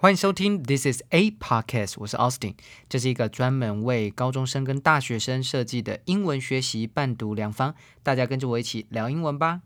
欢迎收听 This is a podcast，我是 Austin，这是一个专门为高中生跟大学生设计的英文学习伴读良方，大家跟着我一起聊英文吧。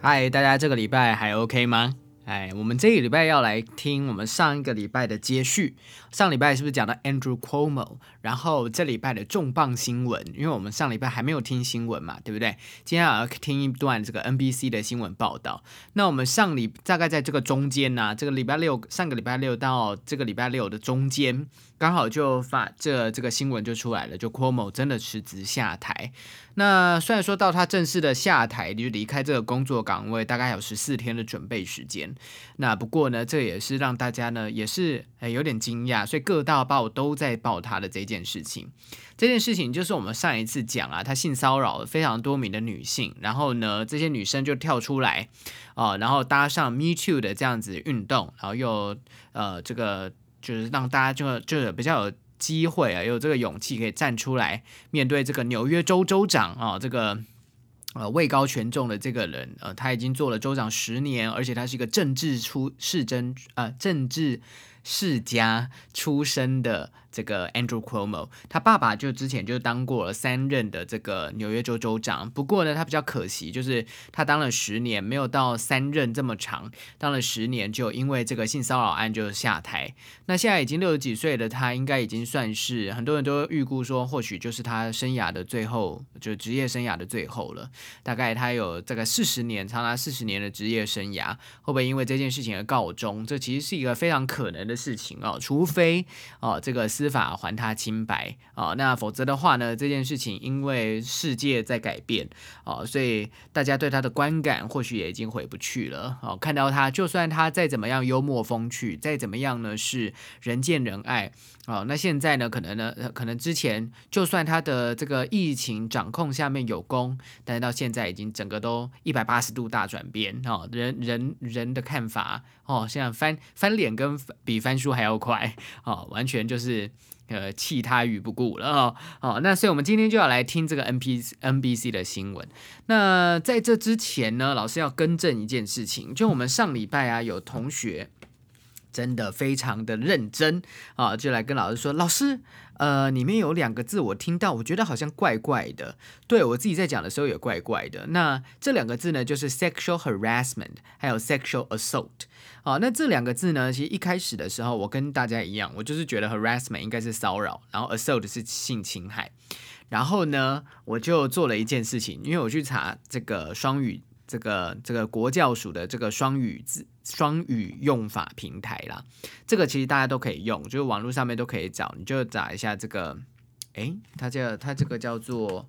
嗨，大家这个礼拜还 OK 吗？哎，我们这个礼拜要来听我们上一个礼拜的接续。上礼拜是不是讲到 Andrew Cuomo？然后这礼拜的重磅新闻，因为我们上礼拜还没有听新闻嘛，对不对？今天要听一段这个 NBC 的新闻报道。那我们上礼大概在这个中间呢，这个礼拜六，上个礼拜六到这个礼拜六的中间，刚好就发这这个新闻就出来了，就 Cuomo 真的辞职下台。那虽然说到他正式的下台，就离开这个工作岗位，大概有十四天的准备时间。那不过呢，这也是让大家呢也是诶有点惊讶，所以各大报都在报他的这件事情。这件事情就是我们上一次讲啊，他性骚扰了非常多名的女性，然后呢，这些女生就跳出来啊，然后搭上 Me Too 的这样子运动，然后又呃这个就是让大家就就比较有。机会啊，有这个勇气可以站出来面对这个纽约州州长啊，这个呃位高权重的这个人，呃，他已经做了州长十年，而且他是一个政治出世真啊政治世家出身的。这个 Andrew Cuomo，他爸爸就之前就当过了三任的这个纽约州州长。不过呢，他比较可惜，就是他当了十年，没有到三任这么长，当了十年就因为这个性骚扰案就下台。那现在已经六十几岁的他，应该已经算是很多人都预估说，或许就是他生涯的最后，就职业生涯的最后了。大概他有这个四十年，长达四十年的职业生涯，会不会因为这件事情而告终？这其实是一个非常可能的事情哦，除非哦这个司法还他清白啊，那否则的话呢？这件事情因为世界在改变啊，所以大家对他的观感或许也已经回不去了哦。看到他，就算他再怎么样幽默风趣，再怎么样呢是人见人爱哦，那现在呢，可能呢，可能之前就算他的这个疫情掌控下面有功，但是到现在已经整个都一百八十度大转变哦，人人人的看法哦，现在翻翻脸跟比翻书还要快哦，完全就是。呃，弃他于不顾了哦。好，那所以我们今天就要来听这个 N P N B C 的新闻。那在这之前呢，老师要更正一件事情，就我们上礼拜啊，有同学真的非常的认真啊，就来跟老师说，老师，呃，里面有两个字我听到，我觉得好像怪怪的。对我自己在讲的时候也怪怪的。那这两个字呢，就是 sexual harassment，还有 sexual assault。好，那这两个字呢？其实一开始的时候，我跟大家一样，我就是觉得 harassment 应该是骚扰，然后 assault 是性侵害。然后呢，我就做了一件事情，因为我去查这个双语，这个这个国教署的这个双语字双语用法平台啦。这个其实大家都可以用，就是网络上面都可以找，你就找一下这个，诶，它叫它这个叫做。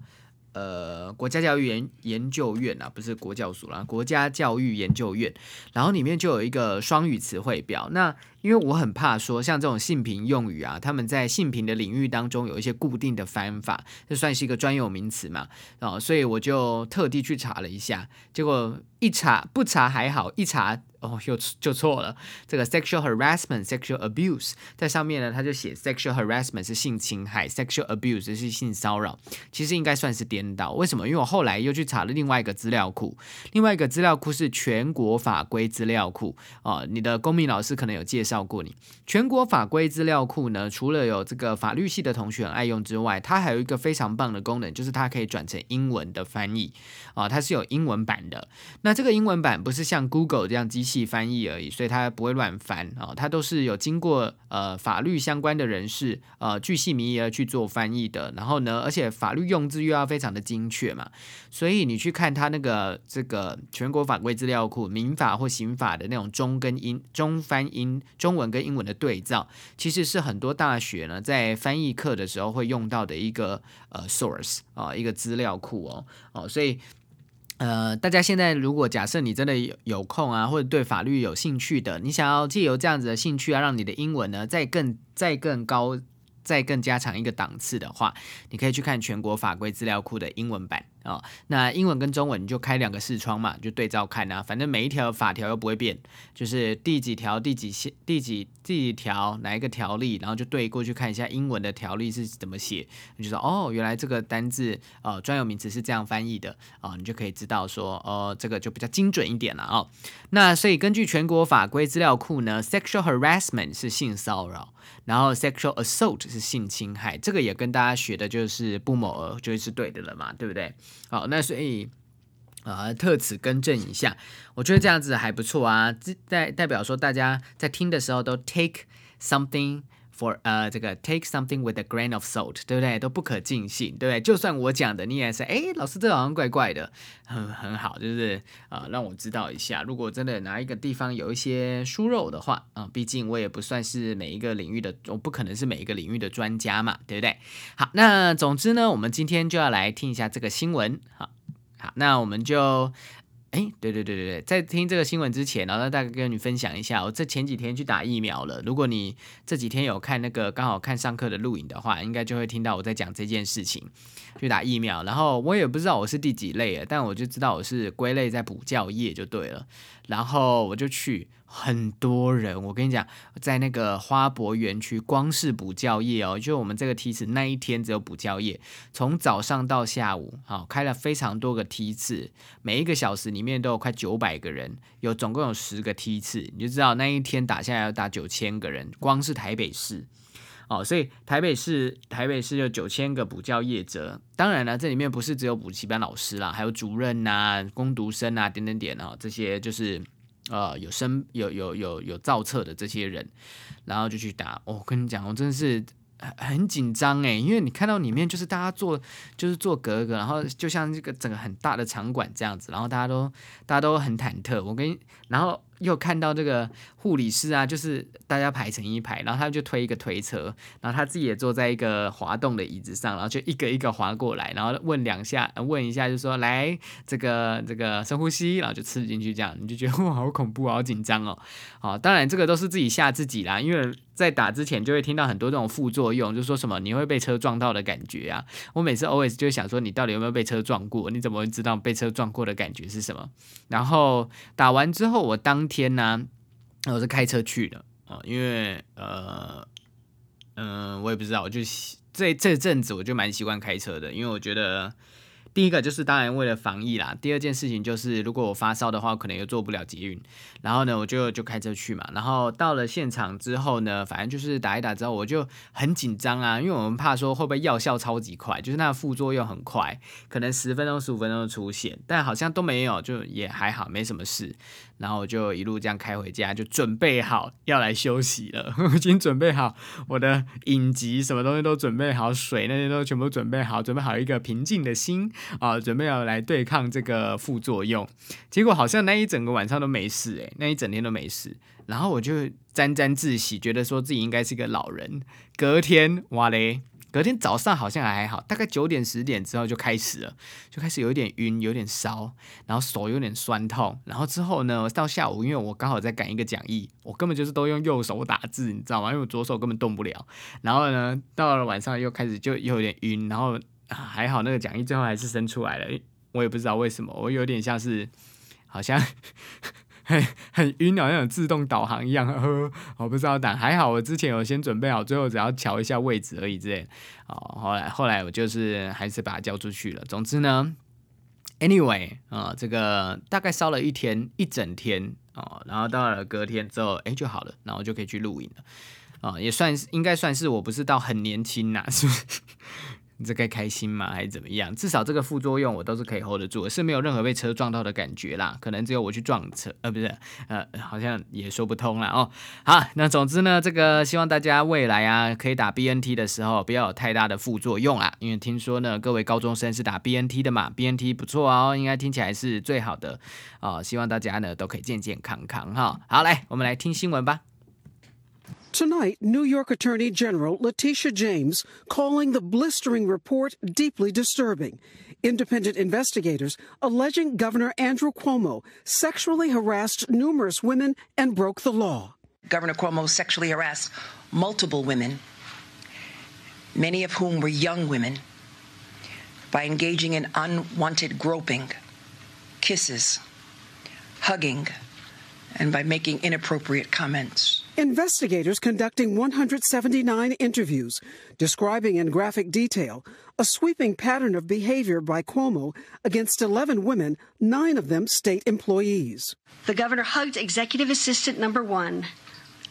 呃，国家教育研研究院啊，不是国教署啦，国家教育研究院，然后里面就有一个双语词汇表。那因为我很怕说，像这种性平用语啊，他们在性平的领域当中有一些固定的翻法，这算是一个专有名词嘛，啊，所以我就特地去查了一下，结果一查不查还好，一查。哦，又就错了。这个 sexual harassment、sexual abuse 在上面呢，他就写 sexual harassment 是性侵害，sexual abuse 是性骚扰。其实应该算是颠倒。为什么？因为我后来又去查了另外一个资料库，另外一个资料库是全国法规资料库。哦，你的公民老师可能有介绍过你。全国法规资料库呢，除了有这个法律系的同学很爱用之外，它还有一个非常棒的功能，就是它可以转成英文的翻译。啊，它是有英文版的。那这个英文版不是像 Google 这样机器翻译而已，所以它不会乱翻啊，它都是有经过呃法律相关的人士呃巨细靡遗而去做翻译的。然后呢，而且法律用字又要非常的精确嘛，所以你去看它那个这个全国法规资料库民法或刑法的那种中跟英中翻英中文跟英文的对照，其实是很多大学呢在翻译课的时候会用到的一个呃 source 啊一个资料库哦哦，所以。呃，大家现在如果假设你真的有有空啊，或者对法律有兴趣的，你想要借由这样子的兴趣啊，让你的英文呢再更再更高再更加强一个档次的话，你可以去看全国法规资料库的英文版。哦，那英文跟中文你就开两个视窗嘛，就对照看啊。反正每一条法条又不会变，就是第几条、第几线、第几第几条哪一个条例，然后就对过去看一下英文的条例是怎么写，你就说哦，原来这个单字呃专有名词是这样翻译的啊，你就可以知道说哦，这个就比较精准一点了哦。那所以根据全国法规资料库呢，sexual harassment 是性骚扰，然后 sexual assault 是性侵害，这个也跟大家学的就是不谋而就是对的了嘛，对不对？好，那所以啊，特此更正一下，我觉得这样子还不错啊，代代表说大家在听的时候都 take something for 呃这个 take something with a grain of salt，对不对？都不可尽信，对不对？就算我讲的你也是，哎，老师这好像怪怪的，很很好，就是啊让我知道一下，如果真的哪一个地方有一些疏漏的话啊，毕竟我也不算是每一个领域的，我不可能是每一个领域的专家嘛，对不对？好，那总之呢，我们今天就要来听一下这个新闻，好。好，那我们就，哎，对对对对对，在听这个新闻之前，然后大概跟你分享一下，我这前几天去打疫苗了。如果你这几天有看那个刚好看上课的录影的话，应该就会听到我在讲这件事情。去打疫苗，然后我也不知道我是第几类啊，但我就知道我是归类在补教业就对了。然后我就去，很多人，我跟你讲，在那个花博园区，光是补教业哦，就我们这个梯次那一天只有补教业，从早上到下午，好开了非常多个梯次，每一个小时里面都有快九百个人，有总共有十个梯次，你就知道那一天打下来要打九千个人，光是台北市。哦，所以台北市台北市有九千个补教业者，当然了，这里面不是只有补习班老师啦，还有主任呐、攻读生啊，点点点啊，这些就是呃有生有有有有造册的这些人，然后就去打。我跟你讲，我真的是很很紧张诶，因为你看到里面就是大家坐就是坐格格，然后就像这个整个很大的场馆这样子，然后大家都大家都很忐忑。我跟然后。又看到这个护理师啊，就是大家排成一排，然后他就推一个推车，然后他自己也坐在一个滑动的椅子上，然后就一个一个滑过来，然后问两下，问一下，就说来这个这个深呼吸，然后就吃进去，这样你就觉得哇，好恐怖，好紧张哦。好，当然这个都是自己吓自己啦，因为在打之前就会听到很多这种副作用，就说什么你会被车撞到的感觉啊。我每次 always 就想说，你到底有没有被车撞过？你怎么会知道被车撞过的感觉是什么？然后打完之后，我当天呐，我是开车去的啊，因为呃，嗯，我也不知道，我就这这阵子我就蛮习惯开车的，因为我觉得。第一个就是当然为了防疫啦，第二件事情就是如果我发烧的话，可能又做不了捷运，然后呢我就就开车去嘛，然后到了现场之后呢，反正就是打一打之后我就很紧张啊，因为我们怕说会不会药效超级快，就是那个副作用很快，可能十分钟十五分钟就出现，但好像都没有，就也还好，没什么事。然后我就一路这样开回家，就准备好要来休息了。已经准备好我的影集，什么东西都准备好，水那些都全部准备好，准备好一个平静的心啊，准备要来对抗这个副作用。结果好像那一整个晚上都没事，诶，那一整天都没事。然后我就沾沾自喜，觉得说自己应该是个老人。隔天，哇嘞！隔天早上好像还好，大概九点十点之后就开始了，就开始有一点晕，有点烧，然后手有点酸痛，然后之后呢，到下午，因为我刚好在赶一个讲义，我根本就是都用右手打字，你知道吗？因为我左手根本动不了。然后呢，到了晚上又开始就又有点晕，然后还好那个讲义最后还是生出来了，我也不知道为什么，我有点像是好像。很很晕，好像有自动导航一样。呵，我不知道，但还好我之前有先准备好，最后只要调一下位置而已。之类，哦，后来后来我就是还是把它交出去了。总之呢，anyway 啊，这个大概烧了一天一整天哦，然后到了隔天之后，哎就好了，然后就可以去录影了。啊，也算是应该算是我不是到很年轻呐，是不是？你这该开心吗？还是怎么样？至少这个副作用我都是可以 hold 得住，是没有任何被车撞到的感觉啦。可能只有我去撞车，呃，不是，呃，好像也说不通了哦。好，那总之呢，这个希望大家未来啊，可以打 BNT 的时候不要有太大的副作用啊。因为听说呢，各位高中生是打 BNT 的嘛，BNT 不错哦，应该听起来是最好的哦。希望大家呢都可以健健康康哈。好，来，我们来听新闻吧。Tonight, New York Attorney General Letitia James calling the blistering report deeply disturbing. Independent investigators alleging Governor Andrew Cuomo sexually harassed numerous women and broke the law. Governor Cuomo sexually harassed multiple women, many of whom were young women, by engaging in unwanted groping, kisses, hugging, and by making inappropriate comments. Investigators conducting 179 interviews, describing in graphic detail a sweeping pattern of behavior by Cuomo against 11 women, nine of them state employees. The governor hugged executive assistant number one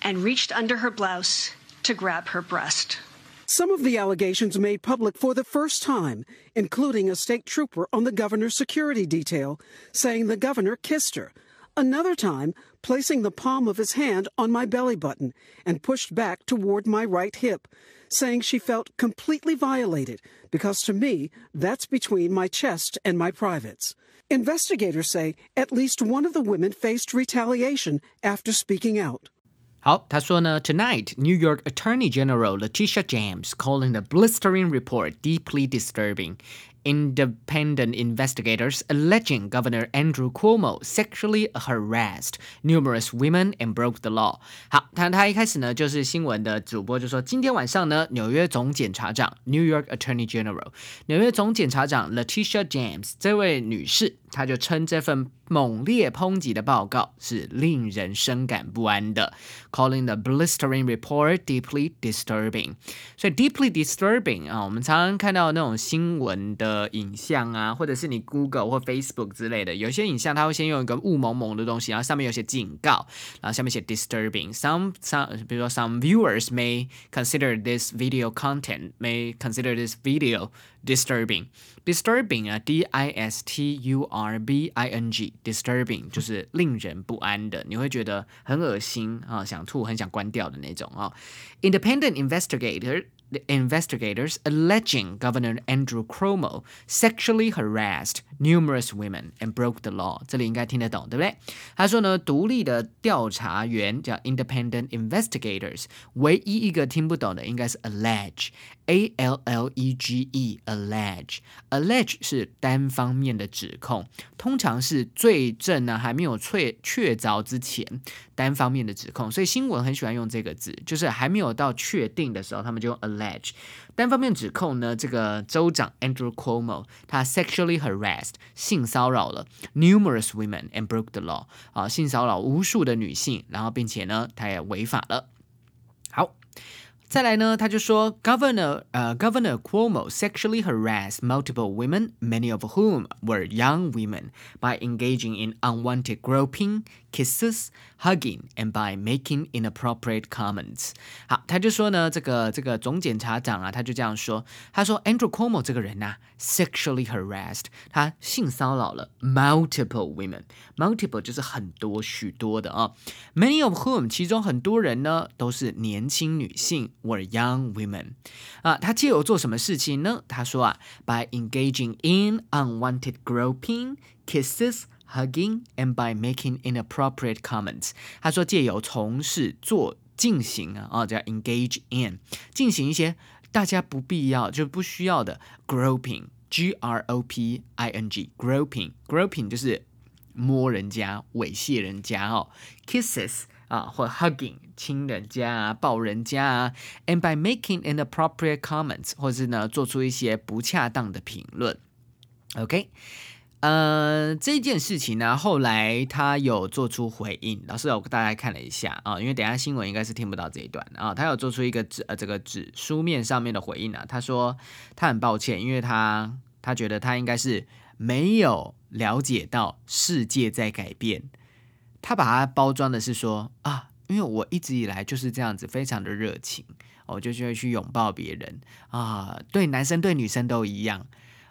and reached under her blouse to grab her breast. Some of the allegations made public for the first time, including a state trooper on the governor's security detail saying the governor kissed her. Another time, placing the palm of his hand on my belly button and pushed back toward my right hip, saying she felt completely violated because to me, that's between my chest and my privates. Investigators say at least one of the women faced retaliation after speaking out. 好，他说呢，Tonight, New York Attorney General Letitia James calling the blistering report deeply disturbing. Independent investigators alleging Governor Andrew Cuomo sexually harassed numerous women and broke the law。好，他他一开始呢，就是新闻的主播就说，今天晚上呢，纽约总检察长 New York Attorney General 纽约总检察长 Letitia James 这位女士，她就称这份 猛烈抨击的报告是令人深感不安的，calling the blistering report deeply disturbing。所以 deeply disturbing 啊，我们常常看到那种新闻的。影像啊，或者是你 Google 或 Facebook 之类的，有些影像它会先用一个雾蒙蒙的东西，然后上面有些警告，然后下面写 disturbing。Some some 比如说 some viewers may consider this video content may consider this video disturbing。disturbing 啊，D I S T U R B I N G disturbing 就是令人不安的，你会觉得很恶心啊，想吐，很想关掉的那种啊。Independent investigator the investigators alleging Governor Andrew Cuomo sexually harassed numerous women and broke the law。这里应该听得懂，对不对？他说呢，独立的调查员叫 independent investigators，唯一一个听不懂的应该是 allege，a l l e g e，allege，allege 是单方面的指控，通常是罪证呢还没有确确凿之前，单方面的指控。所以新闻很喜欢用这个字，就是还没有到确定的时候，他们就用 allege。 Ledge 单方面指控呢，这个州长 Andrew Cuomo 他 sexually harassed 性骚扰了 numerous women and broke the law 啊，性骚扰无数的女性，然后并且呢，他也违法了。好。再来呢，他就说，Governor 呃、uh,，Governor Cuomo sexually harassed multiple women, many of whom were young women, by engaging in unwanted groping, kisses, hugging, and by making inappropriate comments。好，他就说呢，这个这个总检察长啊，他就这样说，他说 Andrew Cuomo 这个人呐、啊、，sexually harassed，他性骚扰了 multiple women，multiple 就是很多许多的啊，many of whom 其中很多人呢都是年轻女性。 were young women 啊，他借由做什么事情呢？他说啊，by engaging in unwanted groping, kisses. Hugging and by making inappropriate comments，他说借由从事做进行啊啊叫 engage in 进行一些大家不必要就不需要的 groping，g r o p i n g groping groping 就是摸人家猥亵人家哦，kisses。 啊，或 hugging 亲人家啊，抱人家啊，and by making inappropriate comments，或是呢做出一些不恰当的评论。OK，呃，这件事情呢，后来他有做出回应。老师，我大概看了一下啊，因为等下新闻应该是听不到这一段啊，他有做出一个纸呃这个纸书面上面的回应啊。他说他很抱歉，因为他他觉得他应该是没有了解到世界在改变。他把它包装的是说啊，因为我一直以来就是这样子，非常的热情，我就就会去拥抱别人啊，对男生对女生都一样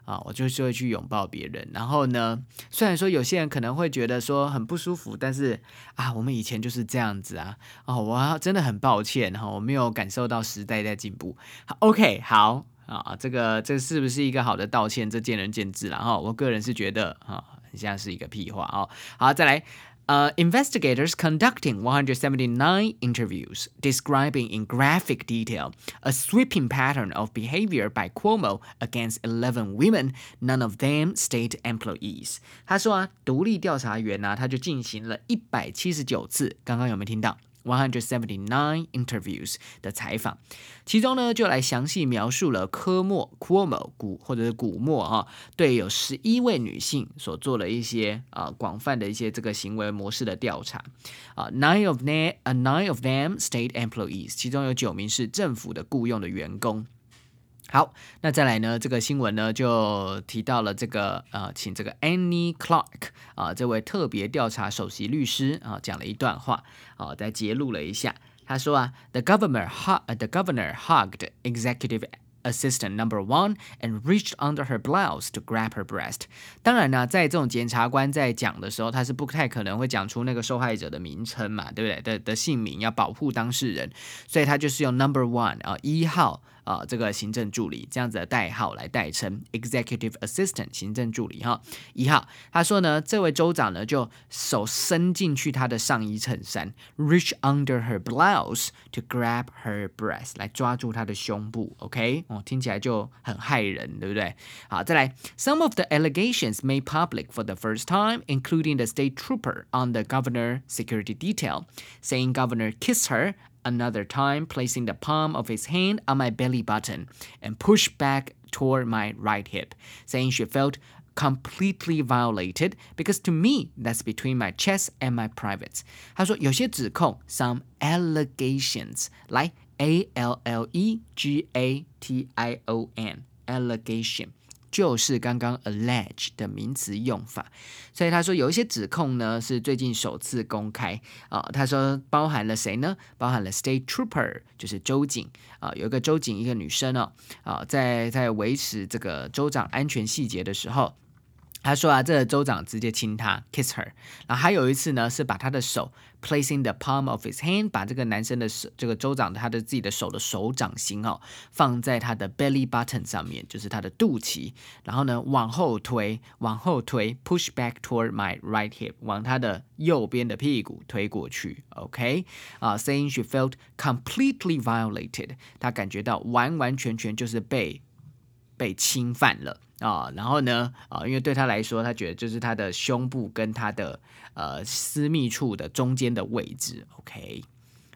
啊，我就是会去拥抱别人。然后呢，虽然说有些人可能会觉得说很不舒服，但是啊，我们以前就是这样子啊，哦，我真的很抱歉哈，我没有感受到时代在进步。OK，好啊，这个这是不是一个好的道歉？这见仁见智了哈。我个人是觉得啊，很像是一个屁话哦。好，再来。Uh, investigators conducting 179 interviews, describing in graphic detail a sweeping pattern of behavior by Cuomo against 11 women, none of them state employees. 他说啊，独立调查员呢、啊，他就进行了一百七十九次，刚刚有没有听到？ One hundred seventy nine interviews 的采访，其中呢就来详细描述了科莫 Cuomo 古或者是古莫哈对有十一位女性所做了一些啊广泛的一些这个行为模式的调查啊，nine of them a nine of them state employees，其中有九名是政府的雇佣的员工。好，那再来呢？这个新闻呢就提到了这个呃，请这个 Annie Clark 啊，这位特别调查首席律师啊，讲了一段话啊，再揭露了一下。他说啊，The governor hug，the governor hugged executive assistant number one and reached under her blouse to grab her breast。当然呢，在这种检察官在讲的时候，他是不太可能会讲出那个受害者的名称嘛，对不对？的的姓名要保护当事人，所以他就是用 number one 啊一号。啊，这个行政助理这样子的代号来代称，executive assistant 行政助理哈。一号他说呢，这位州长呢就手伸进去他的上衣衬衫，reach under her blouse to grab her breast 来抓住她的胸部。OK，哦，听起来就很害人，对不对？好，再来，some of the allegations made public for the first time, including the state trooper on the governor security detail, saying governor kissed her another time, placing the palm of his hand on my belly button and pushed back toward my right hip, saying she felt completely violated because to me that's between my chest and my privates. 他说有些指控 some allegations 来 A L L E G A T I O N allegation 就是刚刚 allege 的名词用法，所以他说有一些指控呢是最近首次公开啊。他说包含了谁呢？包含了 state trooper，就是州警啊，有一个州警，一个女生哦啊，在在维持这个州长安全细节的时候。他说啊，这个州长直接亲她，kiss her。然后还有一次呢，是把他的手 placing the palm of his hand，把这个男生的手，这个州长他的自己的手的手掌心哦，放在他的 belly button 上面，就是他的肚脐。然后呢，往后推，往后推，push back toward my right hip，往他的右边的屁股推过去。OK，啊，saying she felt completely violated，他感觉到完完全全就是被被侵犯了。啊，然后呢，啊，因为对他来说，他觉得就是他的胸部跟他的呃私密处的中间的位置，OK，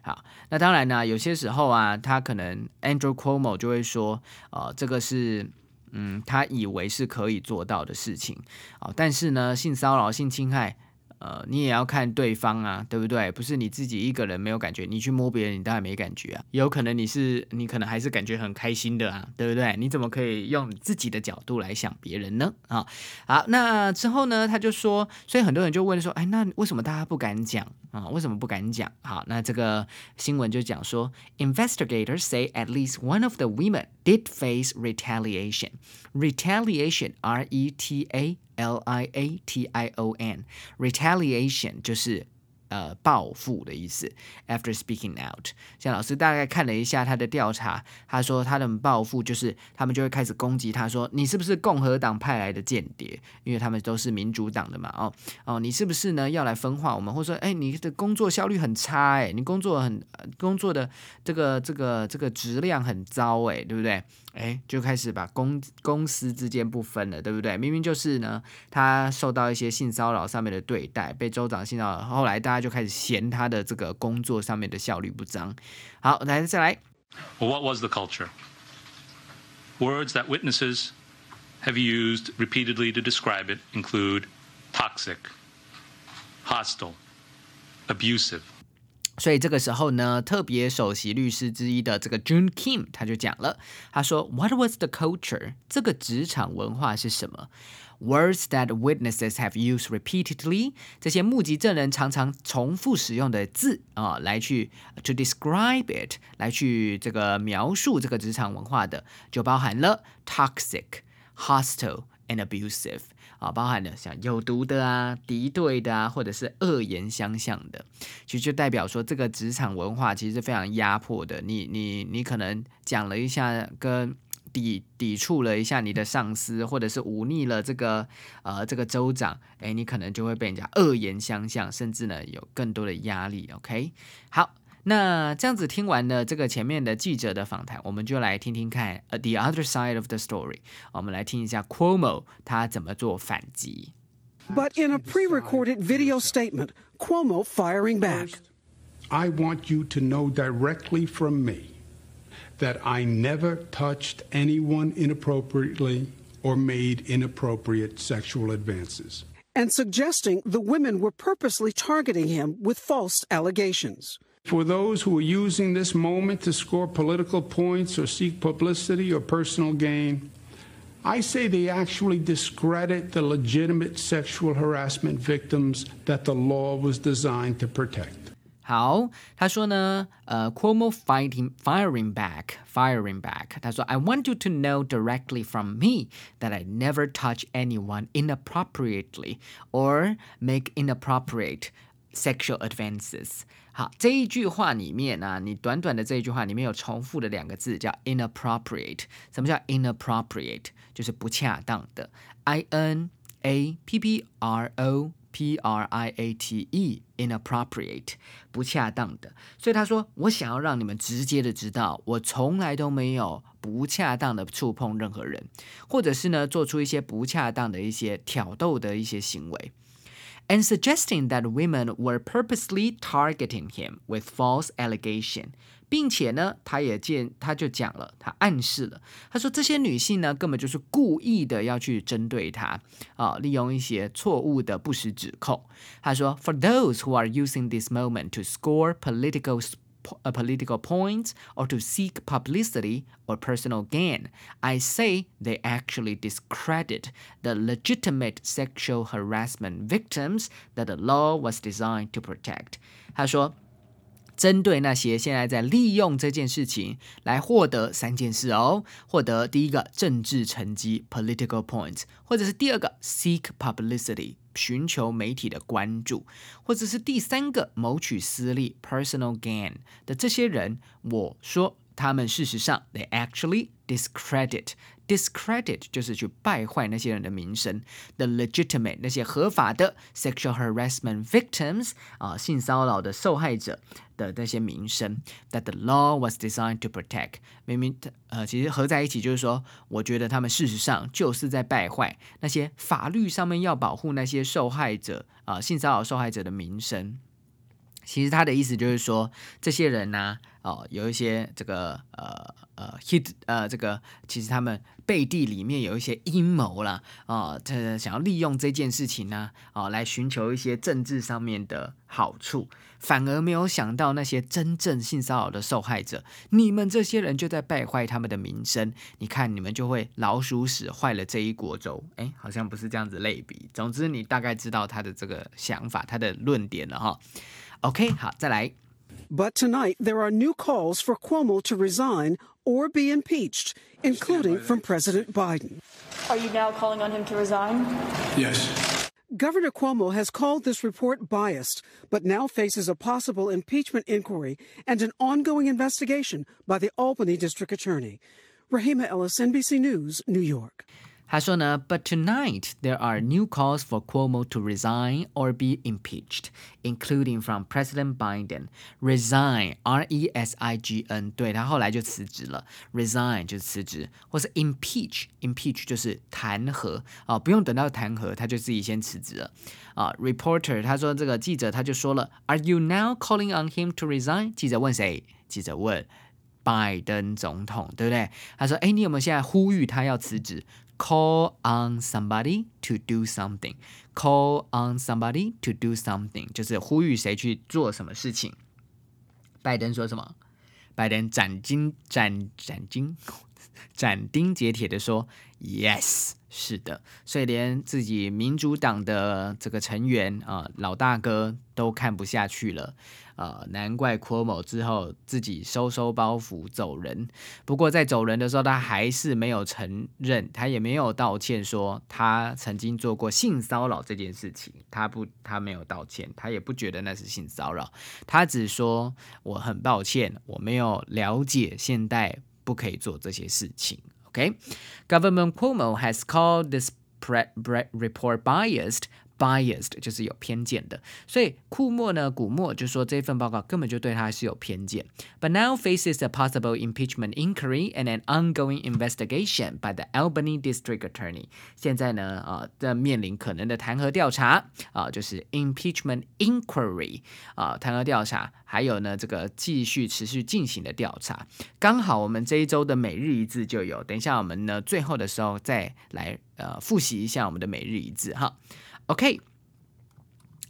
好，那当然呢，有些时候啊，他可能 Andrew Cuomo 就会说，呃，这个是嗯，他以为是可以做到的事情，啊，但是呢，性骚扰、性侵害。呃，你也要看对方啊，对不对？不是你自己一个人没有感觉，你去摸别人，你当然没感觉啊。有可能你是，你可能还是感觉很开心的啊，对不对？你怎么可以用你自己的角度来想别人呢？啊，好，那之后呢，他就说，所以很多人就问说，哎，那为什么大家不敢讲啊？为什么不敢讲？好，那这个新闻就讲说，investigators say at least one of the women did face retaliation. Retaliation, R-E-T-A. L I A T I O N，retaliation 就是呃报复的意思。After speaking out，像老师大概看了一下他的调查，他说他的报复就是他们就会开始攻击他，说你是不是共和党派来的间谍？因为他们都是民主党的嘛，哦哦，你是不是呢要来分化我们？或者说，哎，你的工作效率很差，哎，你工作很工作的这个这个这个质量很糟，哎，对不对？哎，就开始把公公司之间不分了，对不对？明明就是呢，他受到一些性骚扰上面的对待，被州长性骚扰，后来大家就开始嫌他的这个工作上面的效率不彰。好，来再来。What was the culture? Words that witnesses have used repeatedly to describe it include toxic, hostile, abusive. 所以这个时候呢，特别首席律师之一的这个 June Kim 他就讲了，他说，What was the culture？这个职场文化是什么？Words that witnesses have used repeatedly，这些目击证人常常重复使用的字啊，来去 to describe it，来去这个描述这个职场文化的，就包含了 toxic、hostile and abusive。啊，包含了像有毒的啊、敌对的啊，或者是恶言相向的，其实就代表说这个职场文化其实是非常压迫的。你你你可能讲了一下，跟抵抵触了一下你的上司，或者是忤逆了这个呃这个州长，哎，你可能就会被人家恶言相向，甚至呢有更多的压力。OK，好。那这样子听完了这个前面的记者的访谈，我们就来听听看呃 the other side of the story。我们来听一下 Cuomo 他怎么做反击。But in a pre-recorded video statement, Cuomo firing back. I want you to know directly from me that I never touched anyone inappropriately or made inappropriate sexual advances. And suggesting the women were purposely targeting him with false allegations. For those who are using this moment to score political points or seek publicity or personal gain, I say they actually discredit the legitimate sexual harassment victims that the law was designed to protect. 好，他说呢，呃，Cuomo fighting firing back firing back。他说，I want you to know directly from me that I never touch anyone inappropriately or make inappropriate sexual advances。好，这一句话里面呢、啊，你短短的这一句话里面有重复的两个字叫 inappropriate。什么叫 inappropriate？就是不恰当的，I N A P P R O。P R I A T E inappropriate 不恰当的，所以他说我想要让你们直接的知道，我从来都没有不恰当的触碰任何人，或者是呢做出一些不恰当的一些挑逗的一些行为。And suggesting that women were purposely targeting him with false allegation. 并且呢，他也见，他就讲了，他暗示了，他说这些女性呢，根本就是故意的要去针对他啊，利用一些错误的不实指控。他说，For those who are using this moment to score political a political points or to seek publicity or personal gain, I say they actually discredit the legitimate sexual harassment victims that the law was designed to protect. 他说。针对那些现在在利用这件事情来获得三件事哦，获得第一个政治成绩 （political points），或者是第二个 seek publicity，寻求媒体的关注，或者是第三个谋取私利 （personal gain） 的这些人，我说他们事实上 they actually discredit。discredit 就是去败坏那些人的名声，the legitimate 那些合法的 sexual harassment victims 啊性骚扰的受害者的那些名声，that the law was designed to protect。明明呃其实合在一起就是说，我觉得他们事实上就是在败坏那些法律上面要保护那些受害者啊性骚扰受害者的名声。 其实他的意思就是说，这些人呢，哦，有一些这个呃呃 hit 呃这个，其实他们。背地里面有一些阴谋啦，啊，这想要利用这件事情呢，啊，来寻求一些政治上面的好处，反而没有想到那些真正性骚扰的受害者，你们这些人就在败坏他们的名声。你看，你们就会老鼠屎坏了这一锅粥。哎，好像不是这样子类比。总之，你大概知道他的这个想法，他的论点了哈。OK，好，再来。But tonight, there are new calls for Cuomo to resign or be impeached, including from President Biden. Are you now calling on him to resign? Yes. Governor Cuomo has called this report biased, but now faces a possible impeachment inquiry and an ongoing investigation by the Albany District Attorney. Rahima Ellis, NBC News, New York. 他说呢，But tonight there are new calls for Cuomo to resign or be impeached, including from President Biden. Resign, R-E-S-I-G-N，对他后来就辞职了。Resign 就是辞职，或是 impeach，impeach 就是弹劾啊，不用等到弹劾，他就自己先辞职了啊。Reporter 他说这个记者他就说了，Are you now calling on him to resign？记者问谁？记者问拜登总统，对不对？他说，哎，你有没有现在呼吁他要辞职 ？call on somebody to do something. Call on somebody to do something，就是呼吁谁去做什么事情。拜登说什么？拜登斩钉斩斩钉斩钉截铁的说：“Yes，是的。”所以连自己民主党的这个成员啊，老大哥都看不下去了。呃，难怪 Cuomo 之后自己收收包袱走人。不过在走人的时候，他还是没有承认，他也没有道歉，说他曾经做过性骚扰这件事情。他不，他没有道歉，他也不觉得那是性骚扰。他只说我很抱歉，我没有了解现代不可以做这些事情。OK，Government Cuomo has called this report biased. biased，就是有偏见的。所以库莫呢，古莫就说这份报告根本就对他是有偏见。But now faces a possible impeachment inquiry and an ongoing investigation by the Albany District Attorney。现在呢，啊，在面临可能的弹劾调查啊，就是 impeachment inquiry 啊，弹劾调查，还有呢，这个继续持续进行的调查。刚好我们这一周的每日一字就有，等一下我们呢最后的时候再来呃复习一下我们的每日一字哈。OK。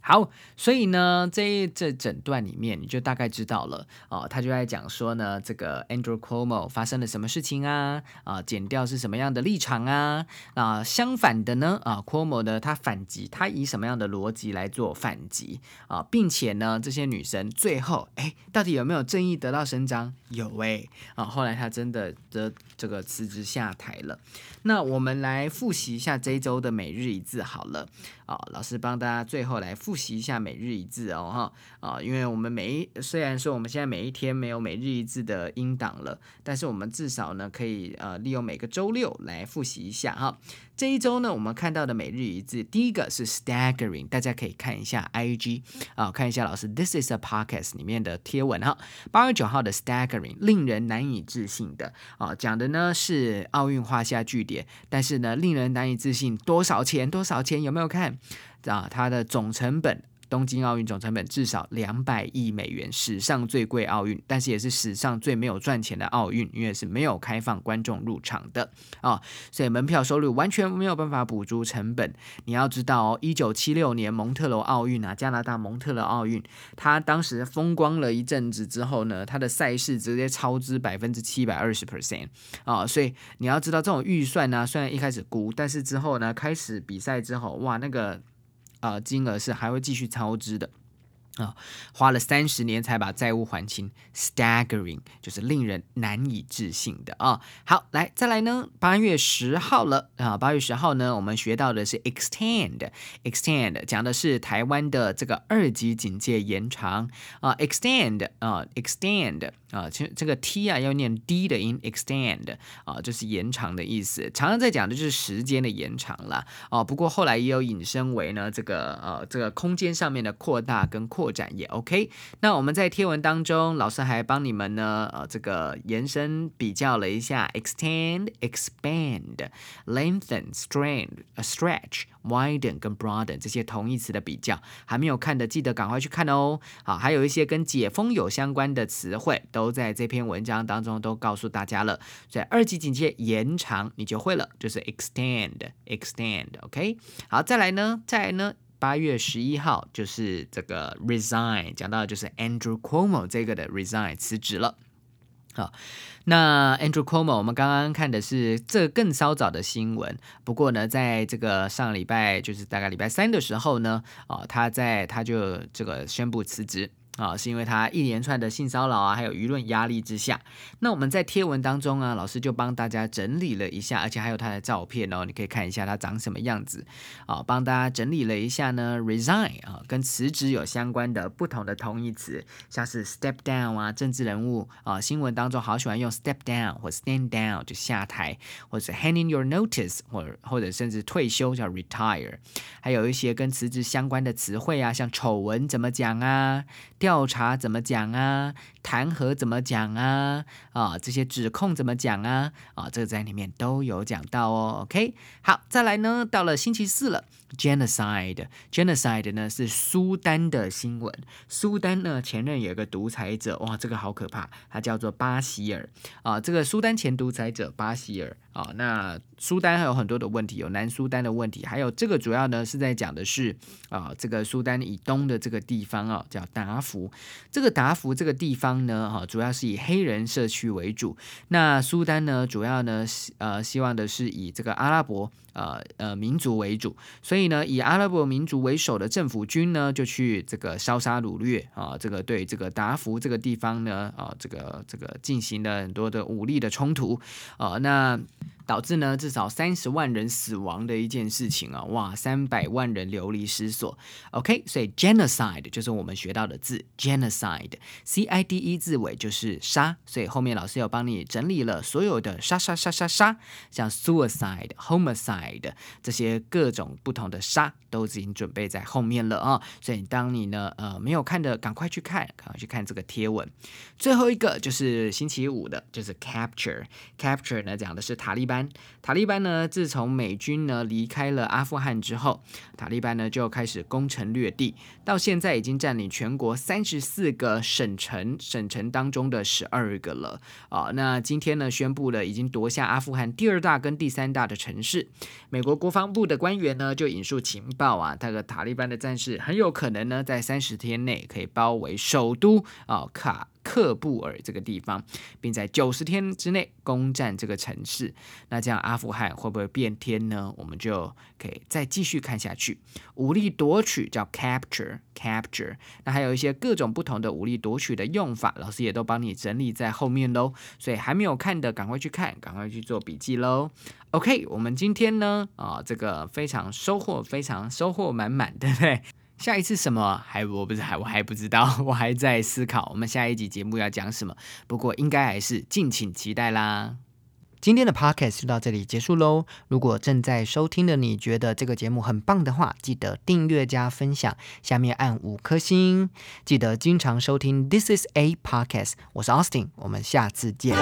好，所以呢，这这整段里面你就大概知道了哦，他就在讲说呢，这个 Andrew Cuomo 发生了什么事情啊？啊，剪掉是什么样的立场啊？啊，相反的呢，啊，Cuomo 呢，他反击，他以什么样的逻辑来做反击啊？并且呢，这些女生最后，哎，到底有没有正义得到伸张？有哎，啊，后来他真的的这个辞职下台了。那我们来复习一下这一周的每日一字好了。好，老师帮大家最后来复习一下每日一字哦，哈啊，因为我们每一虽然说我们现在每一天没有每日一字的音档了，但是我们至少呢可以呃利用每个周六来复习一下哈。这一周呢，我们看到的每日一字，第一个是 staggering，大家可以看一下 IG 啊，看一下老师 This is a podcast 里面的贴文哈。八月九号的 staggering，令人难以置信的啊，讲的呢是奥运画下句点，但是呢令人难以置信，多少钱？多少钱？有没有看啊？它的总成本。东京奥运总成本至少两百亿美元，史上最贵奥运，但是也是史上最没有赚钱的奥运，因为是没有开放观众入场的啊，所以门票收入完全没有办法补足成本。你要知道哦，一九七六年蒙特罗奥运啊，加拿大蒙特罗奥运，它当时风光了一阵子之后呢，它的赛事直接超支百分之七百二十 percent 啊，所以你要知道这种预算呢，虽然一开始估，但是之后呢，开始比赛之后，哇，那个。啊，金额是还会继续超支的。啊，花了三十年才把债务还清，staggering 就是令人难以置信的啊。好，来再来呢，八月十号了啊，八月十号呢，我们学到的是 extend，extend 讲的是台湾的这个二级警戒延长啊，extend 啊，extend。啊，其实这个 t 啊要念 d 的音，extend 啊，就是延长的意思。常常在讲的就是时间的延长啦。哦，不过后来也有引申为呢，这个呃这个空间上面的扩大跟扩拓展也 OK。那我们在贴文当中，老师还帮你们呢呃这个延伸比较了一下 extend、expand、lengthen、strain、stretch、widen 跟 broaden 这些同义词的比较，还没有看的记得赶快去看哦。好，还有一些跟解封有相关的词汇都。都在这篇文章当中都告诉大家了，所以二级警戒延长你就会了，就是 extend，extend，OK。好，再来呢，再来呢，八月十一号就是这个 resign，讲到就是 Andrew Cuomo 这个的 resign 辞职了。好，那 Andrew Cuomo 我们刚刚看的是这更稍早的新闻，不过呢，在这个上礼拜就是大概礼拜三的时候呢，啊，他在他就这个宣布辞职。啊，是因为他一连串的性骚扰啊，还有舆论压力之下，那我们在贴文当中啊，老师就帮大家整理了一下，而且还有他的照片哦，你可以看一下他长什么样子啊，帮大家整理了一下呢，resign 啊，跟辞职有相关的不同的同义词，像是 step down 啊，政治人物啊，新闻当中好喜欢用 step down 或 stand down 就下台，或者 handing your notice 或或者甚至退休叫 retire，还有一些跟辞职相关的词汇啊，像丑闻怎么讲啊？调查怎么讲啊？弹劾怎么讲啊？啊，这些指控怎么讲啊？啊，这个在里面都有讲到哦。OK，好，再来呢，到了星期四了。Genocide，genocide 呢是苏丹的新闻。苏丹呢前任有一个独裁者，哇，这个好可怕，他叫做巴希尔啊。这个苏丹前独裁者巴希尔啊，那苏丹还有很多的问题，有南苏丹的问题，还有这个主要呢是在讲的是啊，这个苏丹以东的这个地方啊，叫达福。这个达福这个地方呢，哈，主要是以黑人社区为主。那苏丹呢，主要呢，呃，希望的是以这个阿拉伯。呃呃，民族为主，所以呢，以阿拉伯民族为首的政府军呢，就去这个烧杀掳掠啊，这个对这个达福这个地方呢，啊，这个这个进行了很多的武力的冲突。啊，那导致呢至少三十万人死亡的一件事情啊，哇，三百万人流离失所。OK，所以 genocide 就是我们学到的字，genocide，C I D E 字尾就是杀，所以后面老师有帮你整理了所有的杀杀杀杀杀，像 suicide、homicide 这些各种不同的杀都已经准备在后面了啊。所以当你呢呃没有看的，赶快去看，赶快去看这个贴文。最后一个就是星期五的，就是 capture，capture 呢讲的是塔利班。塔利班呢自从美军呢离开了阿富汗之后，塔利班呢就开始攻城略地，到现在已经占领全国三十四个省城，省城当中的十二个了啊。那今天呢宣布了，已经夺下阿富汗第二大跟第三大的城市。美国国防部的官员呢就引述情报啊，这个塔利班的战士很有可能呢在三十天内可以包围首都啊卡。克布尔这个地方，并在九十天之内攻占这个城市，那这样阿富汗会不会变天呢？我们就可以再继续看下去。武力夺取叫 capture，capture。那还有一些各种不同的武力夺取的用法，老师也都帮你整理在后面喽。所以还没有看的，赶快去看，赶快去做笔记喽。OK，我们今天呢，啊，这个非常收获，非常收获满满，对不对？下一次什么还我不是还我还不知道，我还在思考我们下一集节目要讲什么。不过应该还是敬请期待啦。今天的 podcast 就到这里结束喽。如果正在收听的你觉得这个节目很棒的话，记得订阅加分享，下面按五颗星。记得经常收听 This is a podcast，我是 Austin，我们下次见。